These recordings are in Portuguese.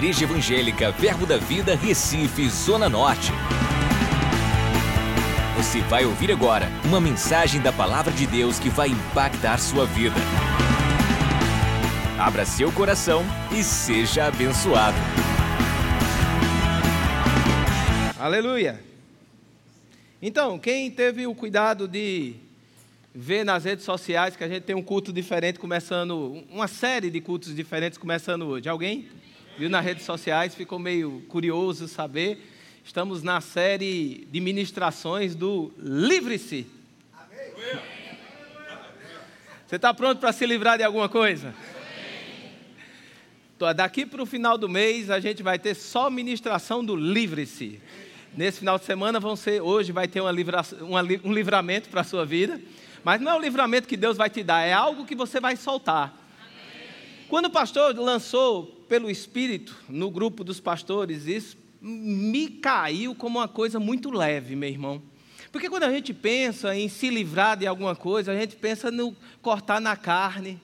Igreja Evangélica Verbo da Vida, Recife, Zona Norte. Você vai ouvir agora uma mensagem da Palavra de Deus que vai impactar sua vida. Abra seu coração e seja abençoado. Aleluia! Então, quem teve o cuidado de ver nas redes sociais que a gente tem um culto diferente começando, uma série de cultos diferentes começando hoje? Alguém viu nas redes sociais, ficou meio curioso saber? Estamos na série de ministrações do Livre-se. Você está pronto para se livrar de alguma coisa? Daqui para o final do mês a gente vai ter só ministração do Livre-se. Nesse final de semana vão ser, hoje vai ter uma livra, uma, um livramento para a sua vida. Mas não é o livramento que Deus vai te dar, é algo que você vai soltar. Quando o pastor lançou pelo Espírito no grupo dos pastores, isso me caiu como uma coisa muito leve, meu irmão. Porque quando a gente pensa em se livrar de alguma coisa, a gente pensa no cortar na carne.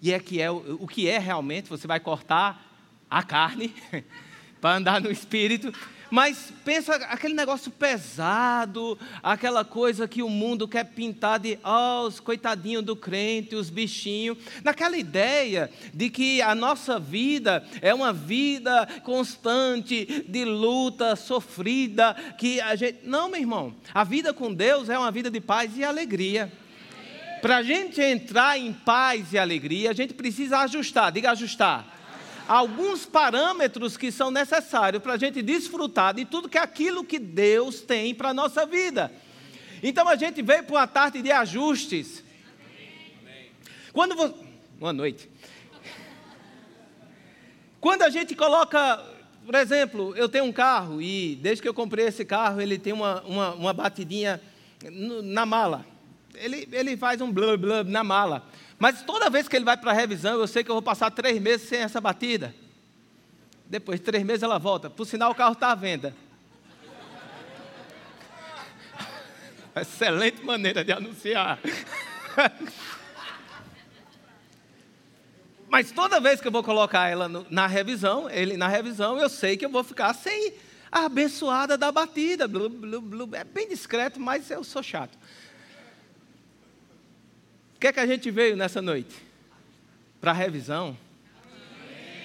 E é que é o que é realmente, você vai cortar a carne para andar no espírito. Mas pensa aquele negócio pesado, aquela coisa que o mundo quer pintar de, oh, os coitadinhos do crente, os bichinhos. Naquela ideia de que a nossa vida é uma vida constante de luta, sofrida, que a gente. Não, meu irmão. A vida com Deus é uma vida de paz e alegria. Para a gente entrar em paz e alegria, a gente precisa ajustar, diga ajustar alguns parâmetros que são necessários para a gente desfrutar de tudo que é aquilo que Deus tem para a nossa vida. Então a gente veio para uma tarde de ajustes. Quando você... Boa noite. Quando a gente coloca, por exemplo, eu tenho um carro e desde que eu comprei esse carro ele tem uma, uma, uma batidinha na mala. Ele, ele faz um blub blub na mala. Mas toda vez que ele vai para a revisão, eu sei que eu vou passar três meses sem essa batida. Depois de três meses ela volta. Por sinal, o carro está à venda. Excelente maneira de anunciar. Mas toda vez que eu vou colocar ela no, na revisão, ele na revisão, eu sei que eu vou ficar sem a abençoada da batida. Blu, blu, blu. É bem discreto, mas eu sou chato. O que é que a gente veio nessa noite? Para revisão.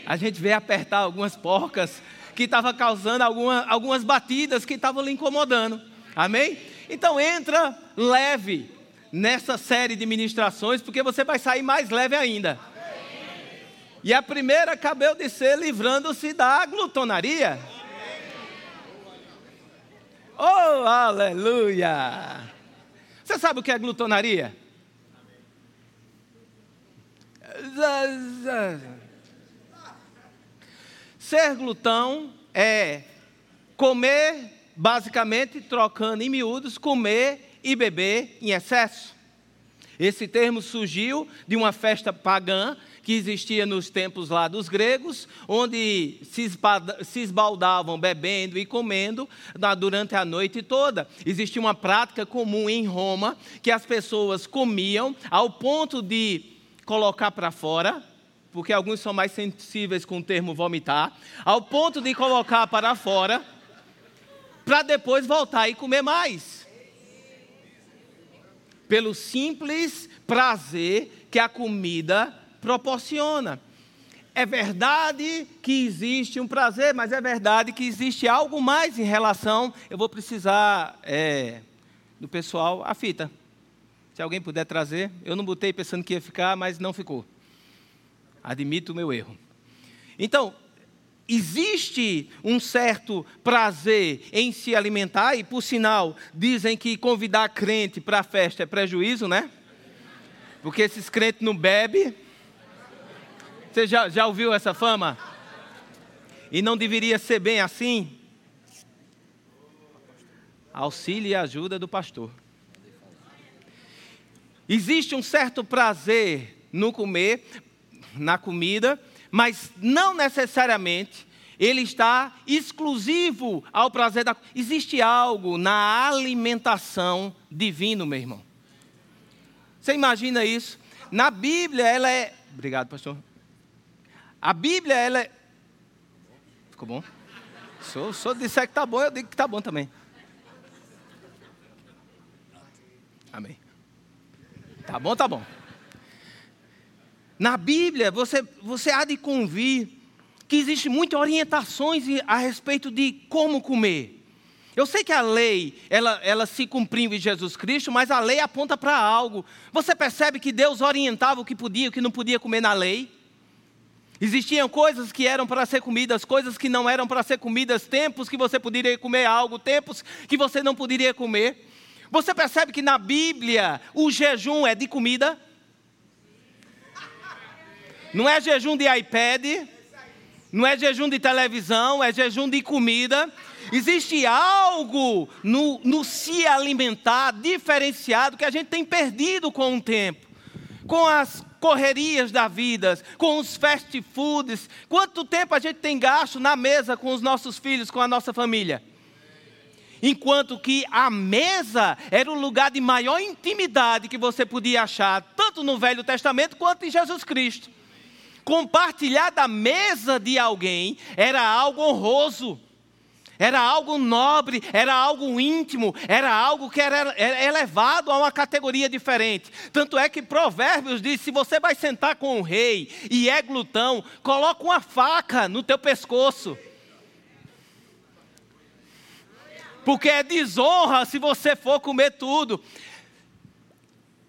A gente veio apertar algumas porcas que estavam causando alguma, algumas batidas que estavam lhe incomodando. Amém? Então entra leve nessa série de ministrações, porque você vai sair mais leve ainda. E a primeira acabou de ser livrando-se da glutonaria. Oh, aleluia! Você sabe o que é glutonaria? Ser glutão é comer, basicamente, trocando em miúdos, comer e beber em excesso. Esse termo surgiu de uma festa pagã que existia nos tempos lá dos gregos, onde se esbaldavam bebendo e comendo durante a noite toda. Existia uma prática comum em Roma que as pessoas comiam ao ponto de colocar para fora, porque alguns são mais sensíveis com o termo vomitar, ao ponto de colocar para fora, para depois voltar e comer mais. Pelo simples prazer que a comida proporciona. É verdade que existe um prazer, mas é verdade que existe algo mais em relação. Eu vou precisar é, do pessoal a fita. Se alguém puder trazer, eu não botei pensando que ia ficar, mas não ficou. Admito o meu erro. Então, existe um certo prazer em se alimentar, e por sinal, dizem que convidar crente para a festa é prejuízo, né? Porque esses crentes não bebem. Você já, já ouviu essa fama? E não deveria ser bem assim? Auxílio e ajuda do pastor. Existe um certo prazer no comer, na comida, mas não necessariamente ele está exclusivo ao prazer da. Existe algo na alimentação divino, meu irmão. Você imagina isso? Na Bíblia, ela é. Obrigado, pastor. A Bíblia, ela é. ficou bom. Se o senhor disser que tá bom, eu digo que tá bom também. Amém. Tá bom, tá bom. Na Bíblia, você, você há de convir que existem muitas orientações a respeito de como comer. Eu sei que a lei, ela, ela se cumpriu em Jesus Cristo, mas a lei aponta para algo. Você percebe que Deus orientava o que podia e o que não podia comer na lei? Existiam coisas que eram para ser comidas, coisas que não eram para ser comidas, tempos que você poderia comer algo, tempos que você não poderia comer. Você percebe que na Bíblia o jejum é de comida? Não é jejum de iPad, não é jejum de televisão, é jejum de comida. Existe algo no, no se alimentar diferenciado que a gente tem perdido com o tempo, com as correrias da vida, com os fast foods. Quanto tempo a gente tem gasto na mesa com os nossos filhos, com a nossa família? Enquanto que a mesa era o lugar de maior intimidade que você podia achar, tanto no Velho Testamento quanto em Jesus Cristo. Compartilhar da mesa de alguém era algo honroso era algo nobre, era algo íntimo, era algo que era, elevado a uma categoria diferente. Tanto é que Provérbios diz: se você vai sentar com o rei e é glutão, coloca uma faca no teu pescoço. Porque é desonra se você for comer tudo.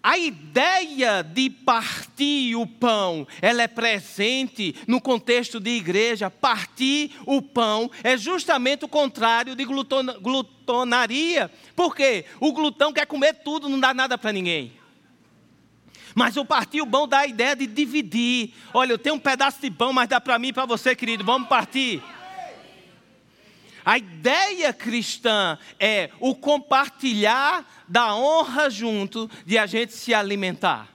A ideia de partir o pão, ela é presente no contexto de igreja. Partir o pão é justamente o contrário de gluton, glutonaria. Por quê? O glutão quer comer tudo, não dá nada para ninguém. Mas o partir o pão dá a ideia de dividir. Olha, eu tenho um pedaço de pão, mas dá para mim e para você, querido. Vamos partir. A ideia cristã é o compartilhar da honra junto de a gente se alimentar.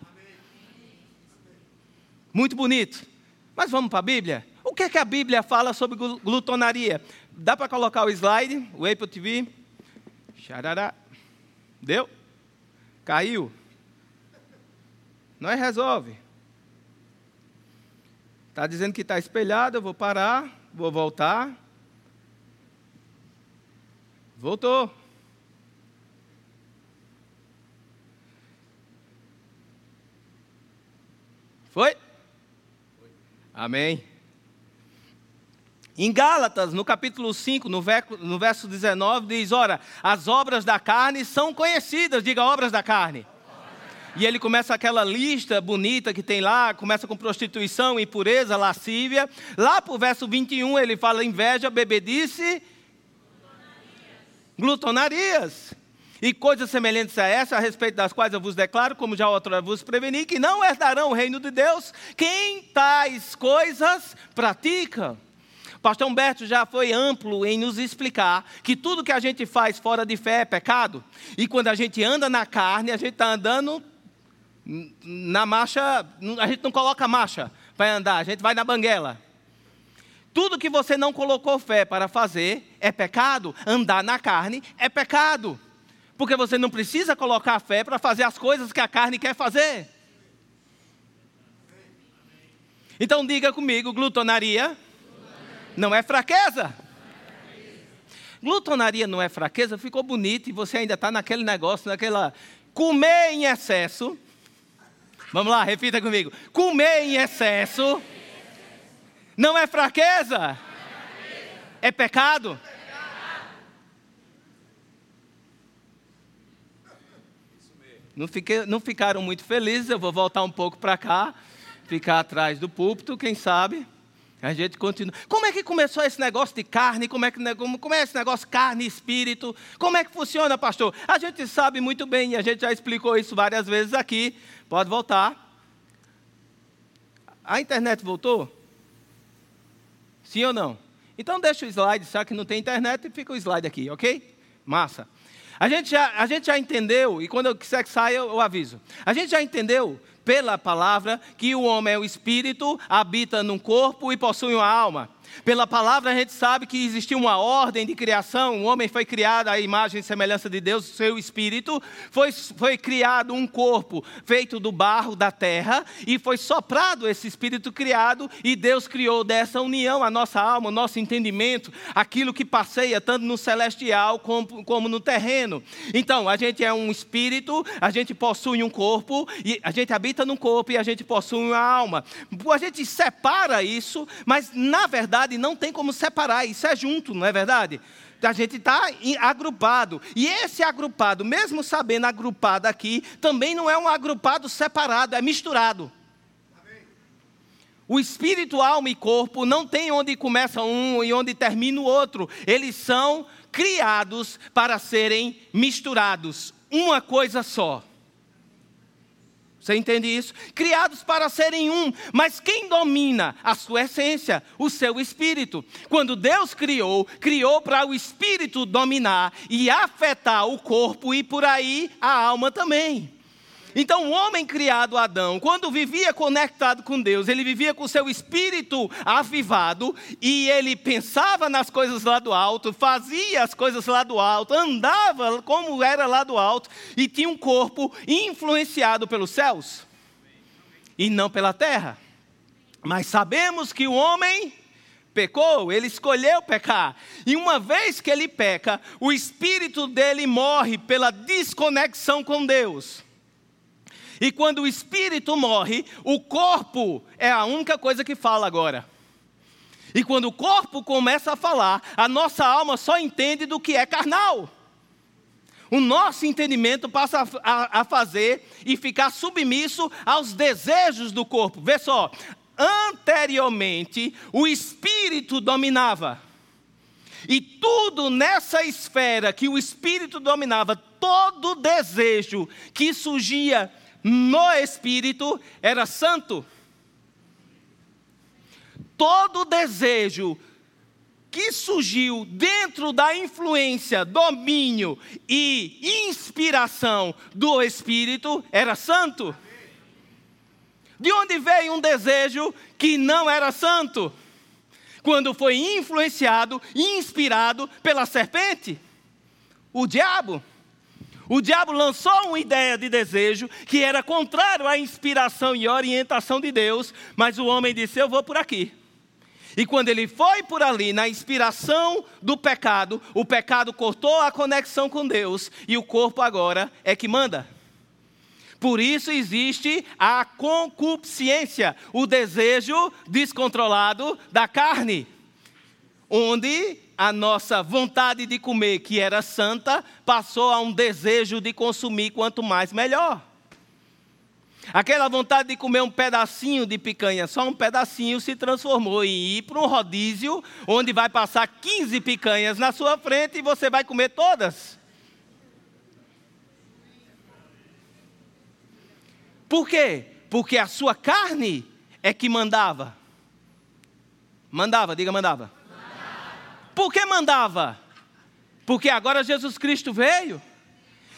Muito bonito. Mas vamos para a Bíblia? O que é que a Bíblia fala sobre glutonaria? Dá para colocar o slide, o Apple TV? Xarará. Deu? Caiu? Nós resolve. Está dizendo que está espelhado, eu vou parar, vou voltar. Voltou. Foi? Amém. Em Gálatas, no capítulo 5, no verso 19, diz: Ora, as obras da carne são conhecidas, diga obras da carne. E ele começa aquela lista bonita que tem lá, começa com prostituição, impureza, lascívia. Lá para o verso 21 ele fala inveja, bebedice glutonarias. E coisas semelhantes a essa, a respeito das quais eu vos declaro, como já outra vos preveni, que não herdarão o reino de Deus quem tais coisas pratica. Pastor Humberto já foi amplo em nos explicar que tudo que a gente faz fora de fé é pecado. E quando a gente anda na carne, a gente está andando na marcha, a gente não coloca marcha para andar, a gente vai na banguela. Tudo que você não colocou fé para fazer é pecado. Andar na carne é pecado. Porque você não precisa colocar fé para fazer as coisas que a carne quer fazer. Então diga comigo: glutonaria não é fraqueza. Glutonaria não é fraqueza, ficou bonito e você ainda está naquele negócio, naquela. Comer em excesso. Vamos lá, repita comigo. Comer em excesso não é fraqueza? É pecado? Não, fiquei, não ficaram muito felizes, eu vou voltar um pouco para cá, ficar atrás do púlpito, quem sabe. A gente continua. Como é que começou esse negócio de carne? Como é, que, como é esse negócio carne e espírito? Como é que funciona, pastor? A gente sabe muito bem, a gente já explicou isso várias vezes aqui. Pode voltar. A internet voltou? Sim ou não? Então deixa o slide, já que não tem internet, e fica o slide aqui, ok? Massa. A gente já, a gente já entendeu, e quando eu quiser que saia, eu, eu aviso. A gente já entendeu pela palavra que o homem é o espírito, habita num corpo e possui uma alma. Pela palavra a gente sabe que existia uma ordem de criação, o homem foi criado à imagem e semelhança de Deus, seu espírito, foi, foi criado um corpo feito do barro da terra, e foi soprado esse espírito criado, e Deus criou dessa união a nossa alma, o nosso entendimento, aquilo que passeia tanto no celestial como, como no terreno. Então, a gente é um espírito, a gente possui um corpo, e a gente habita num corpo e a gente possui uma alma. A gente separa isso, mas na verdade, não tem como separar, isso é junto, não é verdade? A gente está agrupado. E esse agrupado, mesmo sabendo agrupado aqui, também não é um agrupado separado, é misturado. O espírito, alma e corpo não tem onde começa um e onde termina o outro. Eles são criados para serem misturados. Uma coisa só. Você entende isso? Criados para serem um, mas quem domina a sua essência? O seu espírito. Quando Deus criou, criou para o espírito dominar e afetar o corpo e por aí a alma também. Então, o homem criado Adão, quando vivia conectado com Deus, ele vivia com seu espírito avivado e ele pensava nas coisas lá do alto, fazia as coisas lá do alto, andava como era lá do alto e tinha um corpo influenciado pelos céus e não pela terra. Mas sabemos que o homem pecou, ele escolheu pecar. E uma vez que ele peca, o espírito dele morre pela desconexão com Deus. E quando o espírito morre, o corpo é a única coisa que fala agora. E quando o corpo começa a falar, a nossa alma só entende do que é carnal. O nosso entendimento passa a, a, fazer e ficar submisso aos desejos do corpo. Vê só, anteriormente o espírito dominava. E tudo nessa esfera que o espírito dominava, todo desejo que surgia no espírito era santo. Todo desejo que surgiu dentro da influência, domínio e inspiração do Espírito era santo. De onde veio um desejo que não era santo? Quando foi influenciado, inspirado pela serpente, o diabo. O diabo lançou uma ideia de desejo que era contrário à inspiração e orientação de Deus, mas o homem disse: Eu vou por aqui. E quando ele foi por ali, na inspiração do pecado, o pecado cortou a conexão com Deus e o corpo agora é que manda. Por isso existe a concupiscência, o desejo descontrolado da carne, onde a nossa vontade de comer, que era santa, passou a um desejo de consumir quanto mais melhor. Aquela vontade de comer um pedacinho de picanha, só um pedacinho, se transformou em ir para um rodízio, onde vai passar 15 picanhas na sua frente e você vai comer todas. Por quê? Porque a sua carne é que mandava. Mandava, diga mandava. Por que mandava? Porque agora Jesus Cristo veio.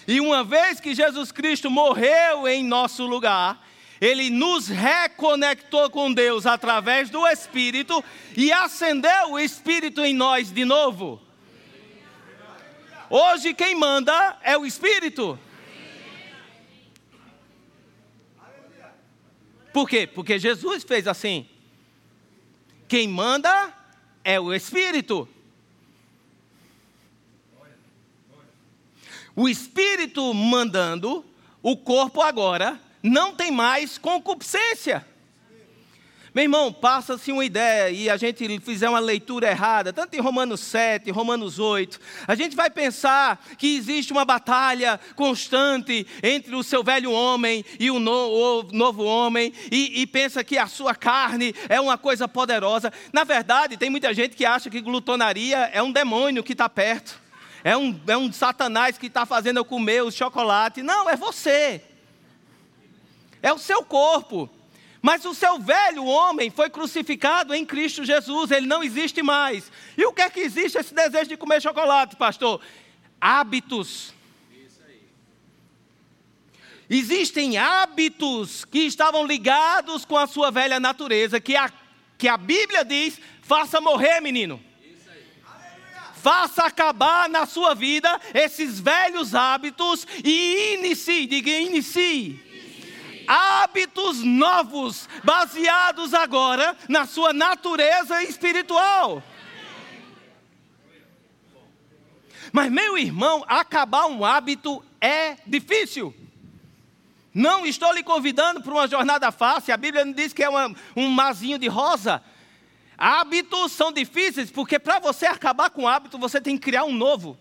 E uma vez que Jesus Cristo morreu em nosso lugar, ele nos reconectou com Deus através do Espírito e acendeu o Espírito em nós de novo. Hoje quem manda é o Espírito. Por quê? Porque Jesus fez assim. Quem manda é o Espírito. O espírito mandando, o corpo agora não tem mais concupiscência. Meu irmão, passa-se uma ideia e a gente fizer uma leitura errada, tanto em Romanos 7, Romanos 8, a gente vai pensar que existe uma batalha constante entre o seu velho homem e o, no, o novo homem, e, e, pensa que a sua carne é uma coisa poderosa. Na verdade, tem muita gente que acha que glutonaria é um demônio que está perto é um, é um satanás que está fazendo eu comer o chocolate. Não, é você. É o seu corpo. Mas o seu velho homem foi crucificado em Cristo Jesus, ele não existe mais. E o que é que existe esse desejo de comer chocolate, pastor? Hábitos. Existem hábitos que estavam ligados com a sua velha natureza, que a que a Bíblia diz: faça morrer, menino. Faça acabar na sua vida esses velhos hábitos e inicie, diga inicie. Hábitos novos, baseados agora na sua natureza espiritual. Mas, meu irmão, acabar um hábito é difícil. Não estou lhe convidando para uma jornada fácil. A Bíblia não diz que é uma, um mazinho de rosa. Hábitos são difíceis porque para você acabar com o hábito, você tem que criar um novo.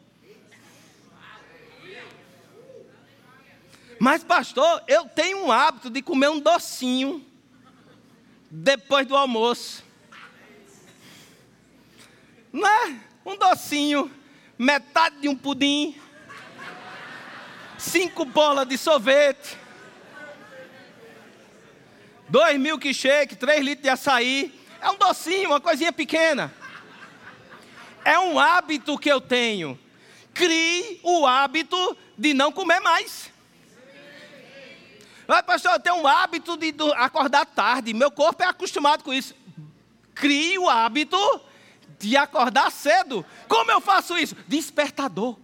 Mas, pastor, eu tenho um hábito de comer um docinho depois do almoço. Não é? Um docinho, metade de um pudim, cinco bolas de sorvete dois milkshake, três litros de açaí. É um docinho, uma coisinha pequena. É um hábito que eu tenho. Crie o hábito de não comer mais. Mas, pastor, eu tenho um hábito de acordar tarde. Meu corpo é acostumado com isso. Crie o hábito de acordar cedo. Como eu faço isso? Despertador.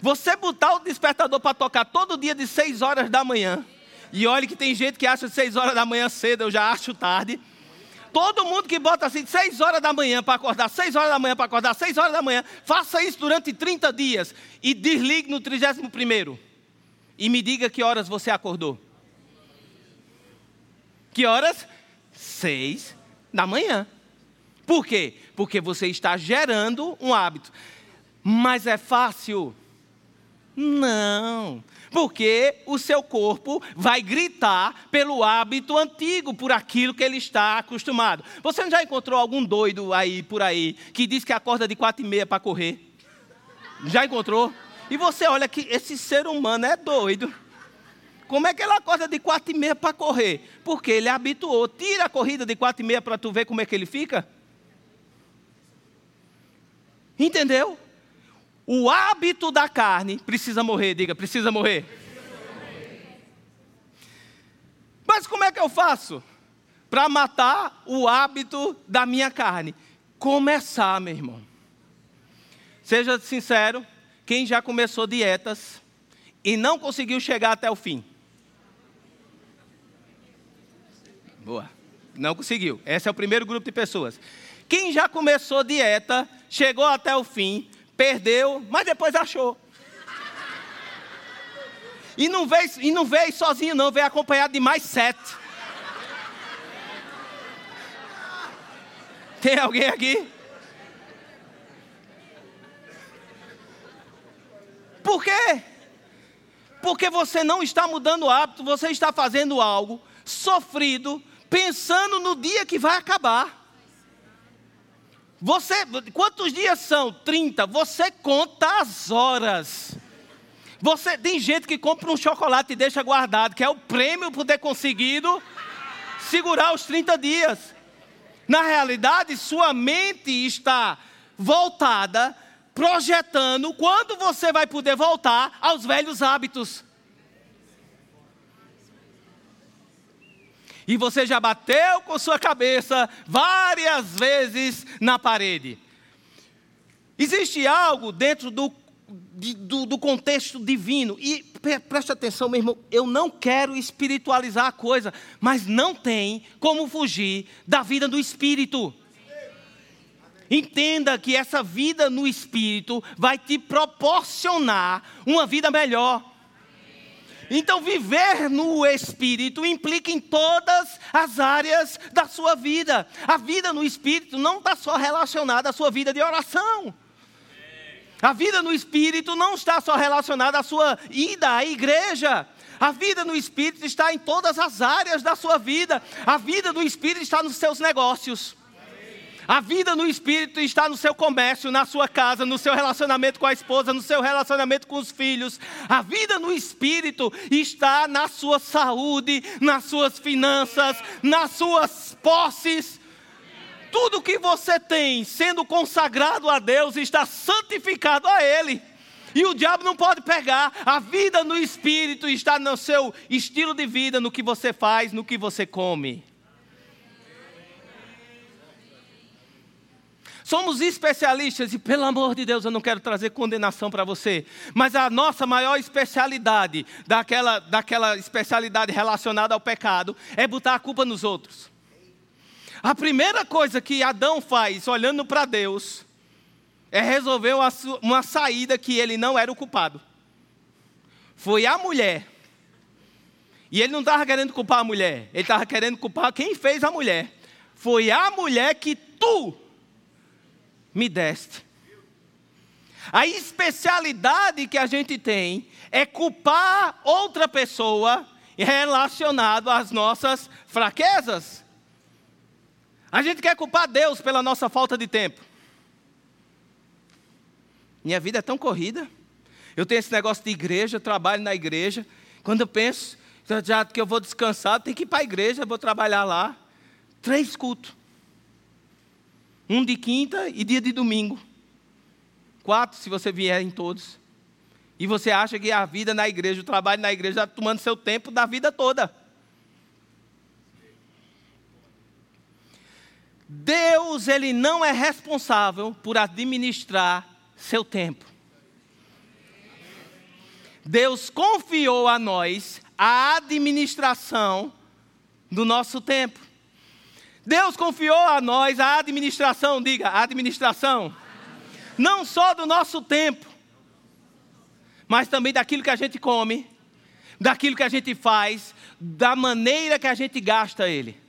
Você botar o despertador para tocar todo dia de 6 horas da manhã. E olha que tem gente que acha 6 horas da manhã cedo, eu já acho tarde. Todo mundo que bota assim, 6 horas da manhã para acordar, 6 horas da manhã para acordar, 6 horas da manhã, faça isso durante 30 dias e desligue no 31 e me diga que horas você acordou. Que horas? 6 da manhã. Por quê? Porque você está gerando um hábito. Mas é fácil? Não porque o seu corpo vai gritar pelo hábito antigo, por aquilo que ele está acostumado. Você já encontrou algum doido aí por aí que diz que acorda de quatro e meia para correr? Já encontrou? E você olha que esse ser humano é doido. Como é que ele acorda de quatro e meia para correr? Porque ele habituou. Tira a corrida de quatro e meia para tu ver como é que ele fica. Entendeu? O hábito da carne precisa morrer, diga, precisa morrer. Mas como é que eu faço para matar o hábito da minha carne? Começar, meu irmão. Seja sincero, quem já começou dietas e não conseguiu chegar até o fim? Boa. Não conseguiu. Esse é o primeiro grupo de pessoas. Quem já começou dieta, chegou até o fim, perdeu, mas depois achou. E não veio, e não veio sozinho, não, veio acompanhado de mais sete. Tem alguém aqui? Por quê? Porque você não está mudando o hábito, você está fazendo algo sofrido, pensando no dia que vai acabar. Você, quantos dias são? 30. Você conta as horas. Você tem gente que compra um chocolate e deixa guardado, que é o prêmio por ter conseguido segurar os 30 dias. Na realidade, sua mente está voltada, projetando quando você vai poder voltar aos velhos hábitos. E você já bateu com sua cabeça várias vezes na parede. Existe algo dentro do, do, do, contexto divino, e preste atenção, meu irmão, eu não quero espiritualizar a coisa, mas não tem como fugir da vida do espírito. Entenda que essa vida no espírito vai te proporcionar uma vida melhor. Então, viver no Espírito implica em todas as áreas da sua vida. A vida no Espírito não está só relacionada à sua vida de oração. A vida no Espírito não está só relacionada à sua ida à igreja. A vida no Espírito está em todas as áreas da sua vida. A vida no Espírito está nos seus negócios. A vida no espírito está no seu comércio, na sua casa, no seu relacionamento com a esposa, no seu relacionamento com os filhos. A vida no espírito está na sua saúde, nas suas finanças, nas suas posses. Tudo que você tem sendo consagrado a Deus está santificado a Ele. E o diabo não pode pegar. A vida no espírito está no seu estilo de vida, no que você faz, no que você come. Somos especialistas e, pelo amor de Deus, eu não quero trazer condenação para você, mas a nossa maior especialidade, daquela, daquela especialidade relacionada ao pecado, é botar a culpa nos outros. A primeira coisa que Adão faz, olhando para Deus, é resolver uma saída que ele não era o culpado. Foi a mulher. E ele não estava querendo culpar a mulher, ele estava querendo culpar quem fez a mulher. Foi a mulher que tu me deste. A especialidade que a gente tem é culpar outra pessoa relacionado às nossas fraquezas. A gente quer culpar Deus pela nossa falta de tempo. Minha vida é tão corrida. Eu tenho esse negócio de igreja, trabalho na igreja. Quando eu penso, já que eu vou descansar, tem que ir para a igreja, vou trabalhar lá. Três cultos. Um de quinta e dia de domingo. Quatro, se você vier em todos. E você acha que a vida na igreja, o trabalho na igreja está tomando seu tempo da vida toda. Deus, ele não é responsável por administrar seu tempo. Deus confiou a nós a administração do nosso tempo. Deus confiou a nós a administração, diga, a administração, não só do nosso tempo, mas também daquilo que a gente come, daquilo que a gente faz, da maneira que a gente gasta ele.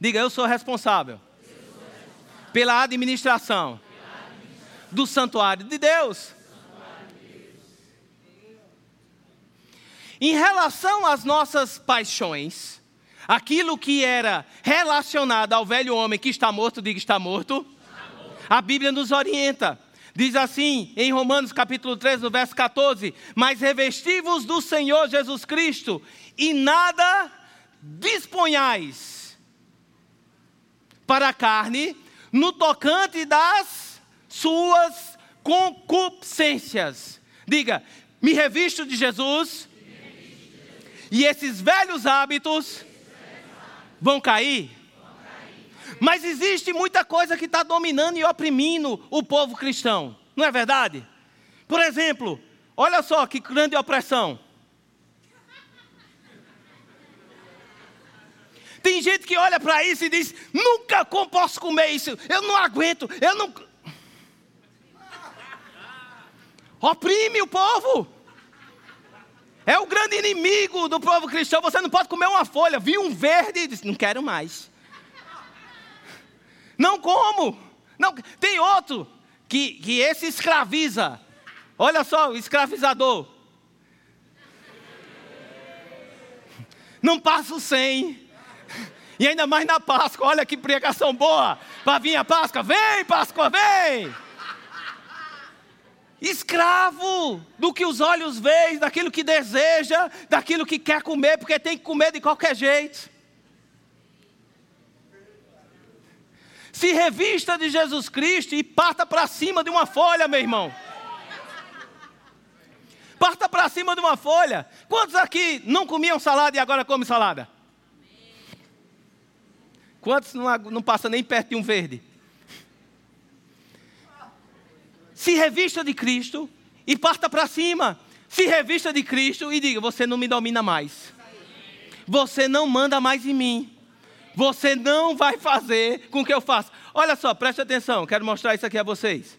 Diga, eu sou responsável, pela administração, do santuário de Deus. Em relação às nossas paixões, aquilo que era relacionado ao velho homem que está morto, diga está morto, a Bíblia nos orienta. Diz assim em Romanos capítulo 3, no verso 14: Mas revestivos do Senhor Jesus Cristo, e nada disponhais para a carne, no tocante das suas concupiscências. Diga, me revisto de Jesus, e esses velhos hábitos vão cair. Mas existe muita coisa que está dominando e oprimindo o povo cristão, não é verdade? Por exemplo, olha só que grande opressão. Tem gente que olha para isso e diz: nunca posso comer isso, eu não aguento, eu não. Oprime o povo. É o grande inimigo do povo cristão. Você não pode comer uma folha. Vi um verde e disse: Não quero mais. Não como. Não. Tem outro que, que esse escraviza. Olha só, o escravizador. Não passa o 100. E ainda mais na Páscoa. Olha que pregação boa. Para vir a Páscoa. Vem, Páscoa, vem. Escravo do que os olhos veem, daquilo que deseja, daquilo que quer comer, porque tem que comer de qualquer jeito. Se revista de Jesus Cristo e parta para cima de uma folha, meu irmão. Parta para cima de uma folha. Quantos aqui não comiam salada e agora comem salada? Quantos não, não passa nem perto de um verde? Se revista de Cristo e parta para cima. Se revista de Cristo e diga: Você não me domina mais. Você não manda mais em mim. Você não vai fazer com que eu faça. Olha só, preste atenção, quero mostrar isso aqui a vocês.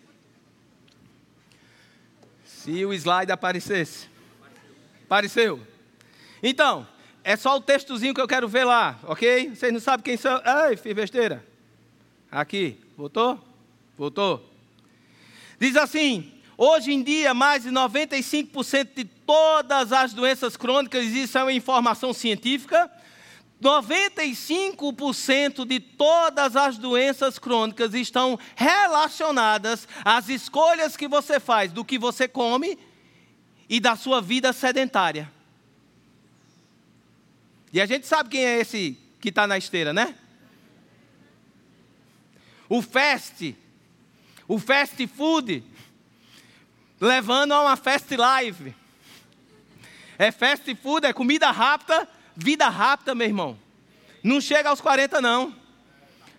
Se o slide aparecesse. Apareceu. Então, é só o textozinho que eu quero ver lá, ok? Vocês não sabem quem são. Ai, fiz besteira. Aqui, voltou? Voltou. Diz assim: hoje em dia, mais de 95% de todas as doenças crônicas, isso é uma informação científica, 95% de todas as doenças crônicas estão relacionadas às escolhas que você faz, do que você come e da sua vida sedentária. E a gente sabe quem é esse que está na esteira, né? O fast, o fast food, levando a uma fast life. É fast food, é comida rápida, vida rápida, meu irmão. Não chega aos 40, não.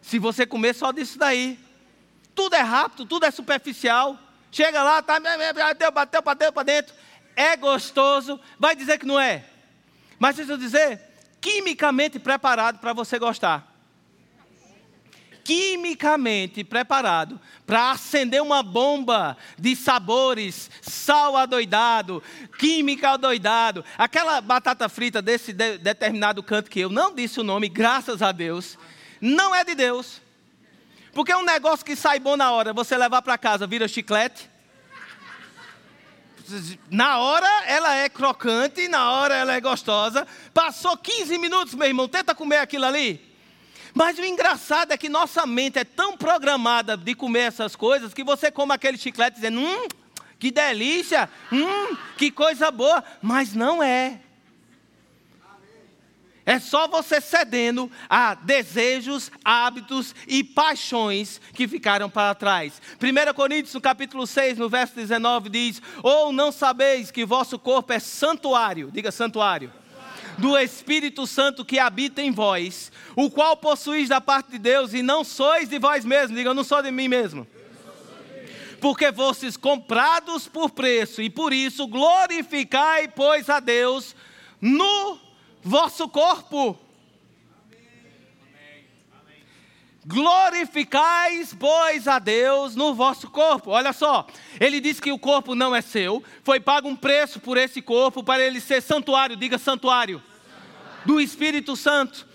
Se você comer só disso daí. Tudo é rápido, tudo é superficial. Chega lá, tá, bateu, bateu, bateu para dentro. É gostoso. Vai dizer que não é. Mas deixa eu dizer, quimicamente preparado para você gostar quimicamente preparado para acender uma bomba de sabores, sal adoidado, química adoidado. Aquela batata frita desse de, determinado canto que eu não disse o nome, graças a Deus, não é de Deus. Porque é um negócio que sai bom na hora, você levar para casa, vira chiclete. Na hora ela é crocante, na hora ela é gostosa. Passou 15 minutos, meu irmão, tenta comer aquilo ali. Mas o engraçado é que nossa mente é tão programada de comer essas coisas que você come aquele chiclete dizendo, hum, que delícia, hum, que coisa boa, mas não é. É só você cedendo a desejos, hábitos e paixões que ficaram para trás. 1 Coríntios, no capítulo 6, no verso 19, diz: Ou não sabeis que vosso corpo é santuário, diga santuário do Espírito Santo que habita em vós, o qual possuís da parte de Deus e não sois de vós mesmos. Diga, eu não sou de mim mesmo. Porque fostes comprados por preço, e por isso glorificai, pois, a Deus no vosso corpo. Glorificais, pois, a Deus no vosso corpo. Olha só, ele diz que o corpo não é seu, foi pago um preço por esse corpo para ele ser santuário, diga santuário, do Espírito Santo.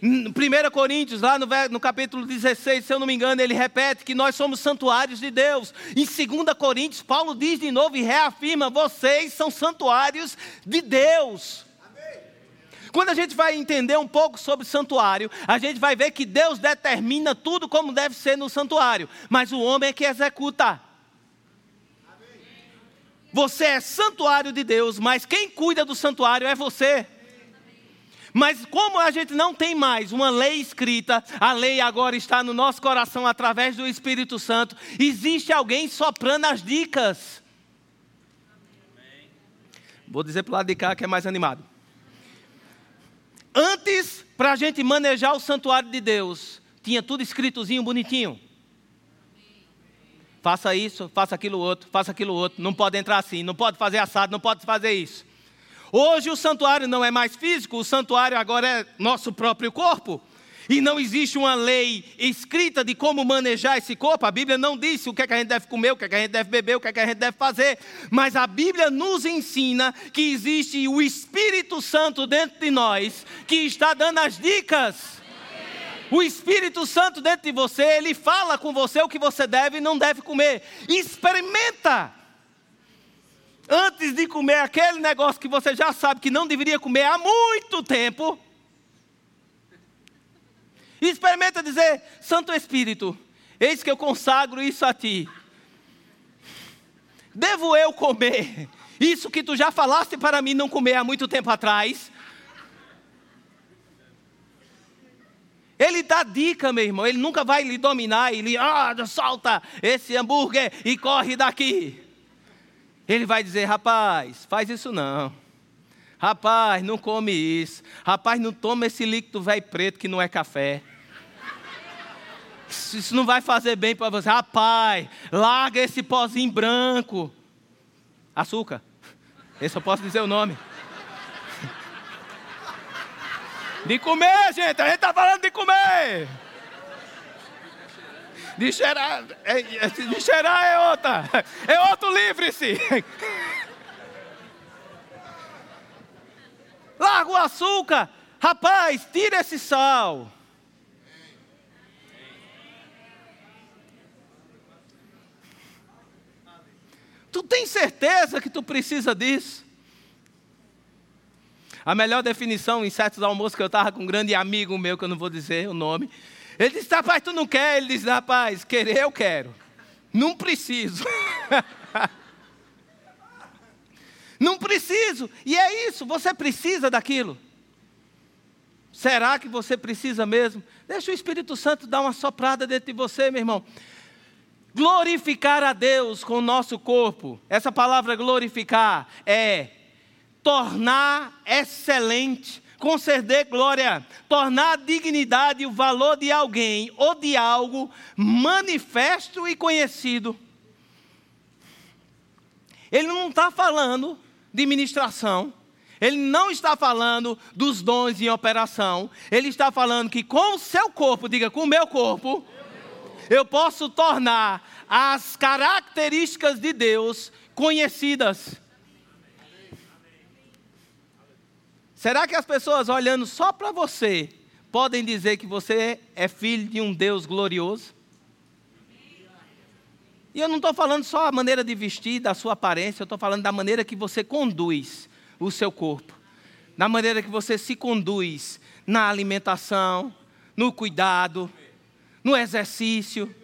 1 Coríntios, lá no, no, capítulo 16, se eu não me engano, ele repete que nós somos santuários de Deus. Em 2 Coríntios, Paulo diz de novo e reafirma: vocês são santuários de Deus. Quando a gente vai entender um pouco sobre santuário, a gente vai ver que Deus determina tudo como deve ser no santuário, mas o homem é que executa. Você é santuário de Deus, mas quem cuida do santuário é você. Mas como a gente não tem mais uma lei escrita, a lei agora está no nosso coração através do Espírito Santo, existe alguém soprando as dicas. Vou dizer para o lado de cá que é mais animado. Antes, para a gente manejar o santuário de Deus, tinha tudo escritozinho, bonitinho. Faça isso, faça aquilo outro, faça aquilo outro. Não pode entrar assim, não pode fazer assado, não pode fazer isso. Hoje o santuário não é mais físico, o santuário agora é nosso próprio corpo. E não existe uma lei escrita de como manejar esse corpo. A Bíblia não disse o que, é que a gente deve comer, o que, é que a gente deve beber, o que, é que a gente deve fazer. Mas a Bíblia nos ensina que existe o Espírito Santo dentro de nós que está dando as dicas. O Espírito Santo dentro de você, ele fala com você o que você deve e não deve comer. Experimenta. Antes de comer aquele negócio que você já sabe que não deveria comer há muito tempo, e experimenta dizer: Santo Espírito, eis que eu consagro isso a ti. Devo eu comer isso que tu já falaste para mim não comer há muito tempo atrás? Ele dá dica, meu irmão. Ele nunca vai lhe dominar e lhe, ah, solta esse hambúrguer e corre daqui. Ele vai dizer, rapaz, faz isso não. Rapaz, não come isso. Rapaz, não toma esse líquido velho preto que não é café. Isso não vai fazer bem para você. Rapaz, larga esse pozinho branco. Açúcar. Esse eu posso dizer o nome. De comer, gente. A gente está falando de comer. De cheirar, é, é, de cheirar é outra. É outro livre-se. Larga o açúcar. Rapaz, tira esse sal. Tu tem certeza que tu precisa disso? A melhor definição em certos almoços que eu estava com um grande amigo meu, que eu não vou dizer o nome, ele disse: Rapaz, tu não quer? Ele disse: Rapaz, querer eu quero. Não preciso. não preciso. E é isso, você precisa daquilo. Será que você precisa mesmo? Deixa o Espírito Santo dar uma soprada dentro de você, meu irmão glorificar a Deus com o nosso corpo. Essa palavra glorificar é tornar excelente, conceder glória, tornar a dignidade e o valor de alguém ou de algo manifesto e conhecido. Ele não está falando de ministração, ele não está falando dos dons em operação, ele está falando que com o seu corpo, diga com o meu corpo, eu posso tornar as características de Deus conhecidas. Será que as pessoas olhando só para você podem dizer que você é filho de um Deus glorioso? E eu não estou falando só a maneira de vestir, da sua aparência, eu estou falando da maneira que você conduz o seu corpo, da maneira que você se conduz na alimentação, no cuidado, no exercício.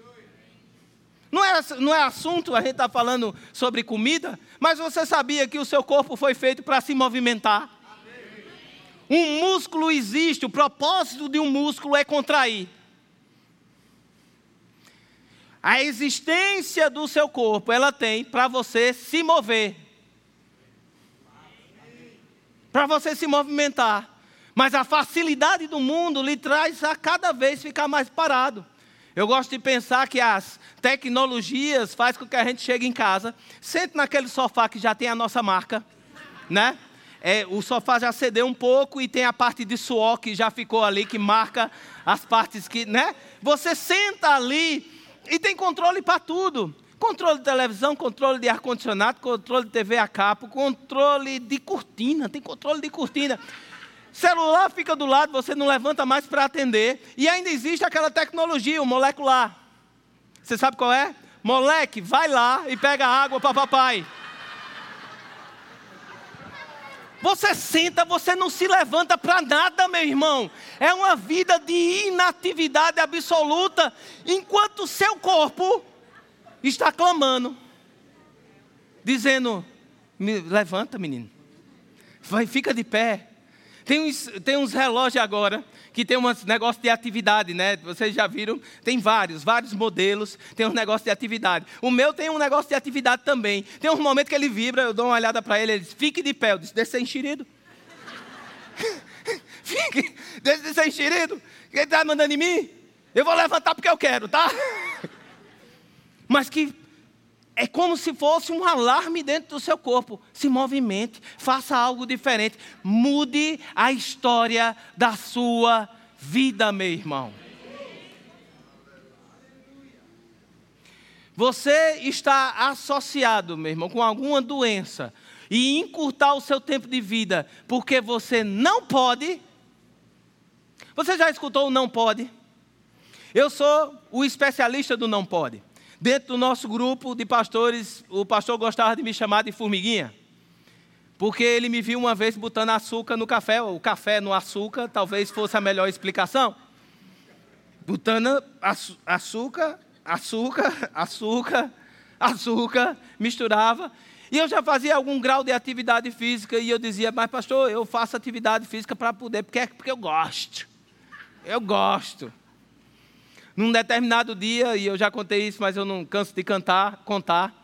Não é, não é assunto, a gente está falando sobre comida, mas você sabia que o seu corpo foi feito para se movimentar? Um músculo existe, o propósito de um músculo é contrair. A existência do seu corpo, ela tem para você se mover. Para você se movimentar. Mas a facilidade do mundo lhe traz a cada vez ficar mais parado. Eu gosto de pensar que as tecnologias fazem com que a gente chegue em casa, sente naquele sofá que já tem a nossa marca, né? É, o sofá já cedeu um pouco e tem a parte de suor que já ficou ali, que marca as partes que, né? Você senta ali e tem controle para tudo. Controle de televisão, controle de ar-condicionado, controle de TV a cabo, controle de cortina, tem controle de cortina. Celular fica do lado, você não levanta mais para atender. E ainda existe aquela tecnologia, o molecular. Você sabe qual é? Moleque, vai lá e pega água para papai. Você senta, você não se levanta para nada, meu irmão. É uma vida de inatividade absoluta, enquanto o seu corpo está clamando, dizendo: levanta, menino, vai, fica de pé. Tem uns, tem uns relógios agora que tem um negócio de atividade, né? Vocês já viram? Tem vários, vários modelos, tem um negócio de atividade. O meu tem um negócio de atividade também. Tem um momento que ele vibra, eu dou uma olhada para ele, ele diz, fique de pé. Eu disse, deixa ser enxerido. fique, deixa de ser enxerido. Quem está mandando em mim? Eu vou levantar porque eu quero, tá? Mas que é como se fosse um alarme dentro do seu corpo. Se movimente, faça algo diferente. Mude a história da sua vida, meu irmão. Você está associado, meu irmão, com alguma doença e encurtar o seu tempo de vida porque você não pode. Você já escutou o não pode? Eu sou o especialista do não pode. Dentro do nosso grupo de pastores, o pastor gostava de me chamar de formiguinha. Porque ele me viu uma vez botando açúcar no café, o café no açúcar, talvez fosse a melhor explicação. Botando açúcar, açúcar, açúcar, açúcar, misturava. E eu já fazia algum grau de atividade física e eu dizia, mas pastor, eu faço atividade física para poder, porque, é, porque eu gosto. Eu gosto num determinado dia, e eu já contei isso, mas eu não canso de cantar, contar.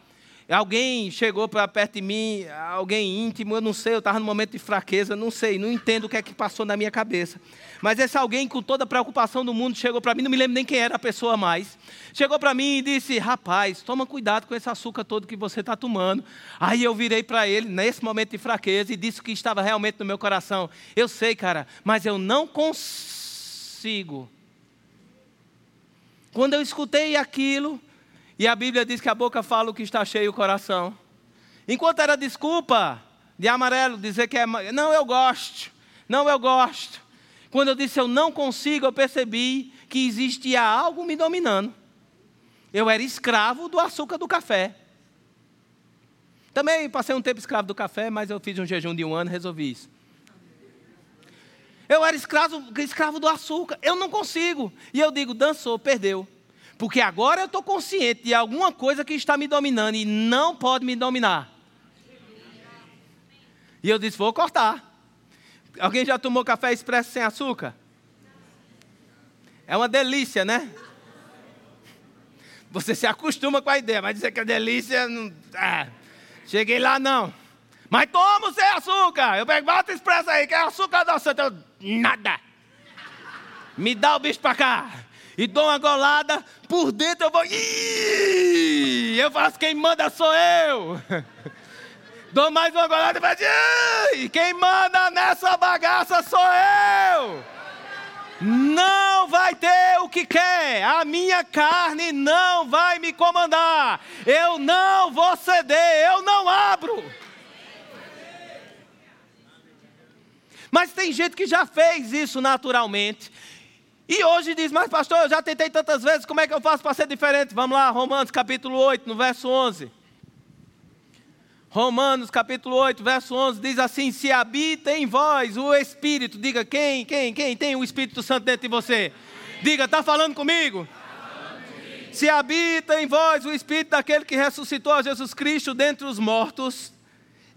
Alguém chegou para perto de mim, alguém íntimo, eu não sei, eu estava num momento de fraqueza, não sei, não entendo o que é que passou na minha cabeça. Mas esse alguém, com toda a preocupação do mundo, chegou para mim, não me lembro nem quem era a pessoa mais. Chegou para mim e disse: Rapaz, toma cuidado com esse açúcar todo que você está tomando. Aí eu virei para ele, nesse momento de fraqueza, e disse o que estava realmente no meu coração: Eu sei, cara, mas eu não consigo quando eu escutei aquilo, e a Bíblia diz que a boca fala o que está cheio o coração. Enquanto era desculpa de amarelo, dizer que é. Não, eu gosto. Não, eu gosto. Quando eu disse eu não consigo, eu percebi que existia algo me dominando. Eu era escravo do açúcar do café. Também passei um tempo escravo do café, mas eu fiz um jejum de um ano e resolvi isso. Eu era escravo, escravo do açúcar. Eu não consigo. E eu digo, dançou, perdeu. Porque agora eu estou consciente de alguma coisa que está me dominando e não pode me dominar. E eu disse, vou cortar. Alguém já tomou café expresso sem açúcar? É uma delícia, né? Você se acostuma com a ideia, mas dizer que é delícia, não... ah, cheguei lá não. Mas toma sem açúcar. Eu pego, bota expresso aí, que é açúcar doce. Eu, nada. Me dá o bicho pra cá. E dou uma golada, por dentro eu vou. Eu faço quem manda sou eu. Dou mais uma golada e faço. Quem manda nessa bagaça sou eu. Não vai ter o que quer, a minha carne não vai me comandar, eu não vou ceder, eu não abro. Mas tem gente que já fez isso naturalmente. E hoje diz, mas pastor, eu já tentei tantas vezes, como é que eu faço para ser diferente? Vamos lá, Romanos capítulo 8, no verso 11. Romanos capítulo 8, verso 11 diz assim: Se habita em vós o Espírito, diga quem, quem, quem tem o Espírito Santo dentro de você? Diga, está falando comigo? Se habita em vós o Espírito daquele que ressuscitou a Jesus Cristo dentre os mortos,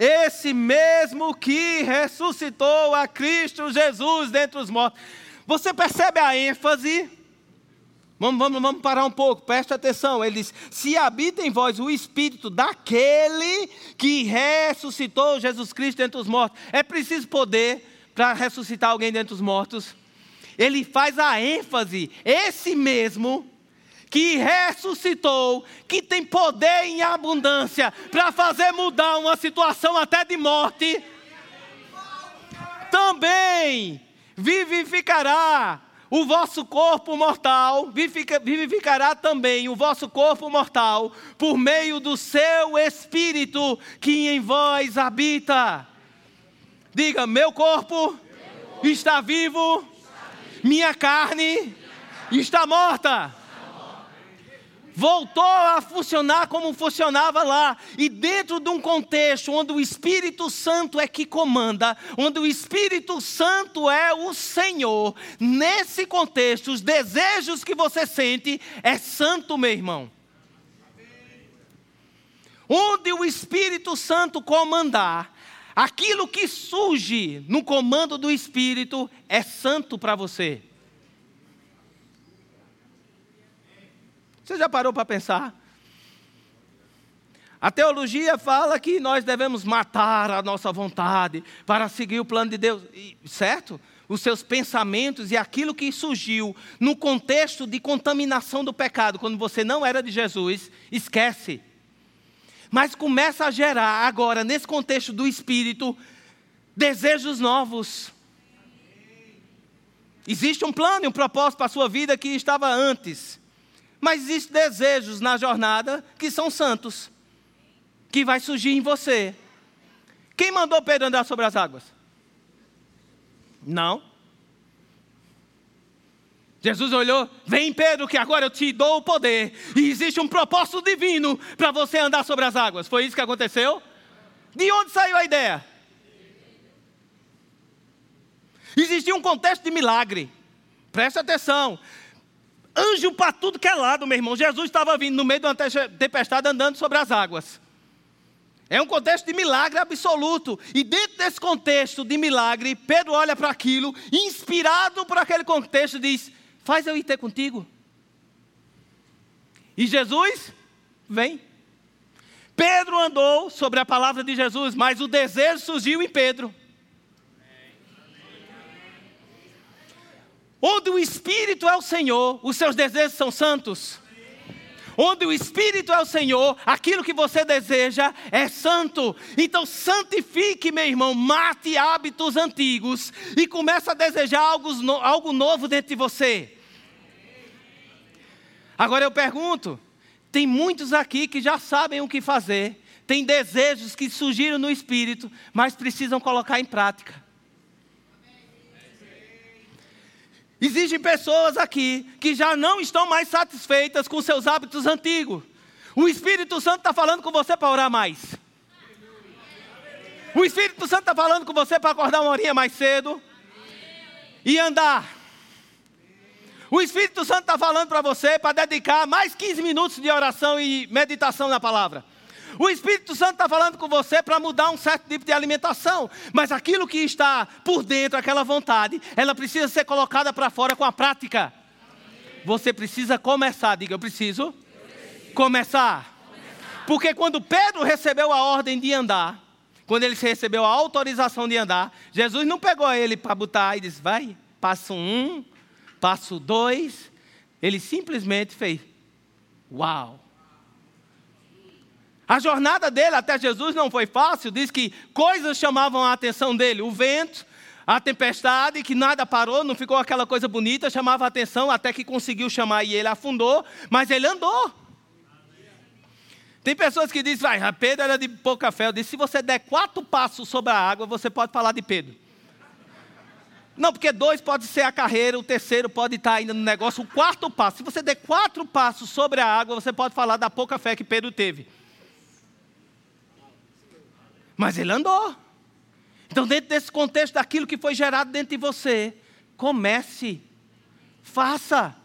esse mesmo que ressuscitou a Cristo Jesus dentre os mortos. Você percebe a ênfase? Vamos, vamos, vamos parar um pouco, preste atenção. Ele diz: Se habita em vós o Espírito daquele que ressuscitou Jesus Cristo dentre os mortos. É preciso poder para ressuscitar alguém dentre os mortos. Ele faz a ênfase, esse mesmo que ressuscitou, que tem poder em abundância para fazer mudar uma situação até de morte, também vivificará o vosso corpo mortal, vivificará também o vosso corpo mortal, por meio do seu espírito que em vós habita. Diga: meu corpo, está vivo, minha carne está morta voltou a funcionar como funcionava lá. E dentro de um contexto onde o Espírito Santo é que comanda, onde o Espírito Santo é o Senhor, nesse contexto, os desejos que você sente é santo, meu irmão. Onde o Espírito Santo comandar, aquilo que surge no comando do Espírito é santo para você. Você já parou para pensar? A teologia fala que nós devemos matar a nossa vontade para seguir o plano de Deus, certo? Os seus pensamentos e aquilo que surgiu no contexto de contaminação do pecado, quando você não era de Jesus, esquece. Mas começa a gerar agora, nesse contexto do espírito, desejos novos. Existe um plano e um propósito para a sua vida que estava antes. Mas existem desejos na jornada que são santos, que vai surgir em você. Quem mandou Pedro andar sobre as águas? Não. Jesus olhou, vem Pedro, que agora eu te dou o poder. E existe um propósito divino para você andar sobre as águas. Foi isso que aconteceu? De onde saiu a ideia? Existia um contexto de milagre. Preste atenção. Anjo para tudo que é lado, meu irmão. Jesus estava vindo no meio de uma tempestade andando sobre as águas. É um contexto de milagre absoluto. E dentro desse contexto de milagre, Pedro olha para aquilo, inspirado por aquele contexto, diz: Faz eu ir ter contigo. E Jesus vem. Pedro andou sobre a palavra de Jesus, mas o desejo surgiu em Pedro. Onde o Espírito é o Senhor, os seus desejos são santos. Onde o Espírito é o Senhor, aquilo que você deseja é santo. Então santifique, meu irmão, mate hábitos antigos e comece a desejar algo, algo novo dentro de você. Agora eu pergunto: tem muitos aqui que já sabem o que fazer, tem desejos que surgiram no espírito, mas precisam colocar em prática. Existem pessoas aqui que já não estão mais satisfeitas com seus hábitos antigos. O Espírito Santo está falando com você para orar mais. O Espírito Santo está falando com você para acordar uma horinha mais cedo e andar. O Espírito Santo está falando para você para dedicar mais 15 minutos de oração e meditação na palavra. O Espírito Santo está falando com você para mudar um certo tipo de alimentação, mas aquilo que está por dentro, aquela vontade, ela precisa ser colocada para fora com a prática. Você precisa começar, diga, eu preciso, começar. Porque quando Pedro recebeu a ordem de andar, quando ele recebeu a autorização de andar, Jesus não pegou ele para botar e disse: vai, passo um, passo dois. Ele simplesmente fez: Uau! A jornada dele até Jesus não foi fácil, diz que coisas chamavam a atenção dele, o vento, a tempestade, que nada parou, não ficou aquela coisa bonita, chamava a atenção até que conseguiu chamar e ele afundou, mas ele andou. Tem pessoas que dizem, vai, Pedro era de pouca fé. Eu disse, se você der quatro passos sobre a água, você pode falar de Pedro. Não, porque dois pode ser a carreira, o terceiro pode estar ainda no negócio, o quarto passo. Se você der quatro passos sobre a água, você pode falar da pouca fé que Pedro teve. Mas ele andou. Então, dentro desse contexto daquilo que foi gerado dentro de você, comece, faça.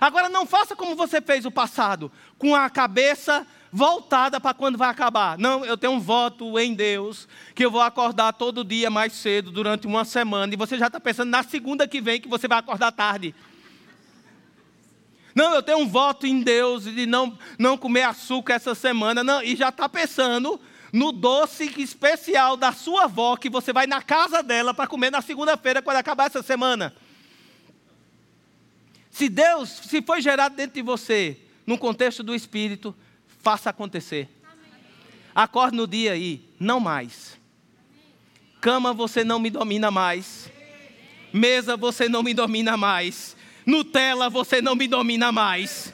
Agora, não faça como você fez o passado, com a cabeça voltada para quando vai acabar. Não, eu tenho um voto em Deus que eu vou acordar todo dia mais cedo durante uma semana e você já está pensando na segunda que vem que você vai acordar tarde. Não, eu tenho um voto em Deus de não, não comer açúcar essa semana. Não, e já está pensando no doce especial da sua avó que você vai na casa dela para comer na segunda-feira quando acabar essa semana. Se Deus, se foi gerado dentro de você, no contexto do Espírito, faça acontecer. Acorde no dia aí, não mais. Cama você não me domina mais. Mesa você não me domina mais. Nutella você não me domina mais.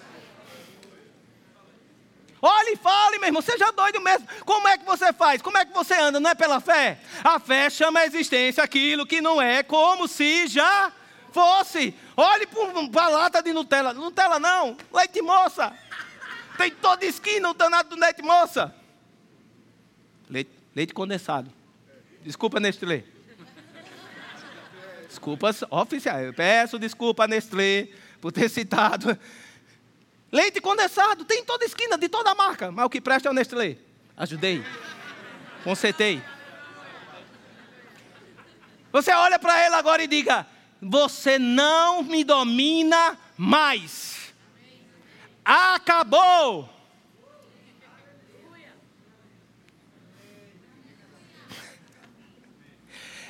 Olhe e fale, meu irmão, seja doido mesmo. Como é que você faz? Como é que você anda? Não é pela fé? A fé chama a existência aquilo que não é como se já fosse. Olhe para a lata de Nutella. Nutella não, leite moça. Tem toda esquina o danado do leite moça. Leite, leite condensado. Desculpa, Nestlé. Desculpas oficiais. Eu peço desculpa, Nestlé, por ter citado. Leite condensado, tem em toda esquina, de toda marca. Mas o que presta é o Nestlé. Ajudei. Consertei. Você olha para ele agora e diga: Você não me domina mais. Acabou.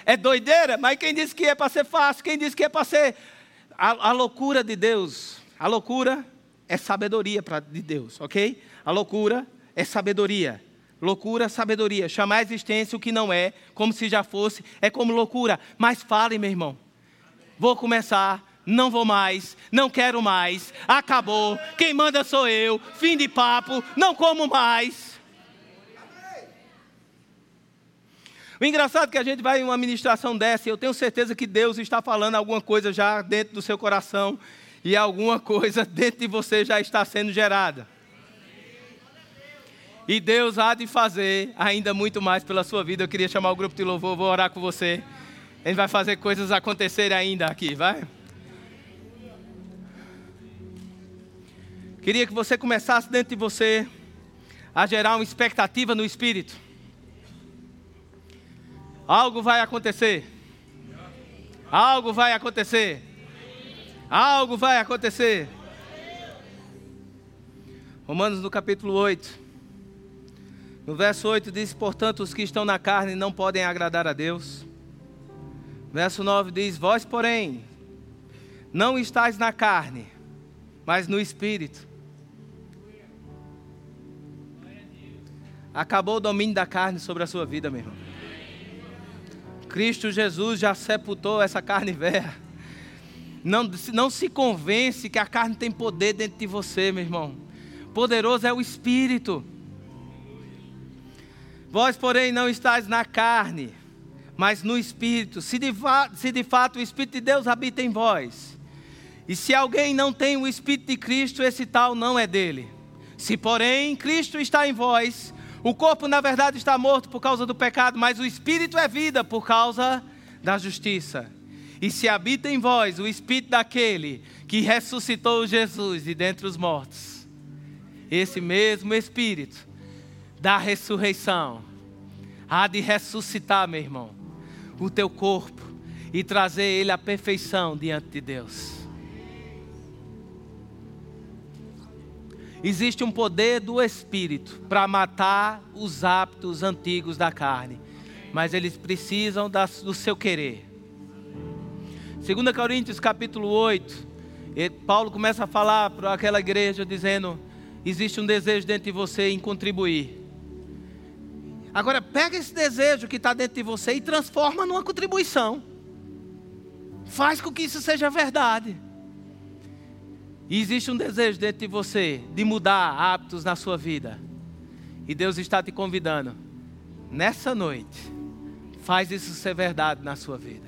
É doideira, mas quem disse que é para ser fácil? Quem disse que é para ser a, a loucura de Deus? A loucura é sabedoria pra, de Deus, ok? A loucura é sabedoria. Loucura, sabedoria. Chamar a existência o que não é, como se já fosse, é como loucura. Mas fale, meu irmão. Vou começar, não vou mais, não quero mais, acabou, quem manda sou eu, fim de papo, não como mais. O engraçado é que a gente vai em uma ministração dessa e eu tenho certeza que Deus está falando alguma coisa já dentro do seu coração e alguma coisa dentro de você já está sendo gerada. E Deus há de fazer ainda muito mais pela sua vida. Eu queria chamar o grupo de louvor, vou orar com você. Ele vai fazer coisas acontecerem ainda aqui, vai? Queria que você começasse dentro de você a gerar uma expectativa no espírito. Algo vai acontecer. Algo vai acontecer. Algo vai acontecer. Romanos no capítulo 8. No verso 8 diz: Portanto, os que estão na carne não podem agradar a Deus. Verso 9 diz: Vós, porém, não estáis na carne, mas no espírito. Acabou o domínio da carne sobre a sua vida, meu irmão. Cristo Jesus já sepultou essa carne velha. Não, não se convence que a carne tem poder dentro de você, meu irmão. Poderoso é o Espírito. Vós, porém, não estáis na carne, mas no Espírito. Se de, se de fato o Espírito de Deus habita em vós. E se alguém não tem o Espírito de Cristo, esse tal não é dele. Se, porém, Cristo está em vós, o corpo, na verdade, está morto por causa do pecado, mas o Espírito é vida por causa da justiça. E se habita em vós o espírito daquele que ressuscitou Jesus de dentre os mortos, esse mesmo espírito da ressurreição há de ressuscitar, meu irmão, o teu corpo e trazer ele à perfeição diante de Deus. Existe um poder do Espírito para matar os hábitos antigos da carne, mas eles precisam do seu querer. 2 Coríntios capítulo 8, Paulo começa a falar para aquela igreja dizendo: existe um desejo dentro de você em contribuir. Agora pega esse desejo que está dentro de você e transforma numa contribuição. Faz com que isso seja verdade. E existe um desejo dentro de você de mudar hábitos na sua vida. E Deus está te convidando. Nessa noite, faz isso ser verdade na sua vida.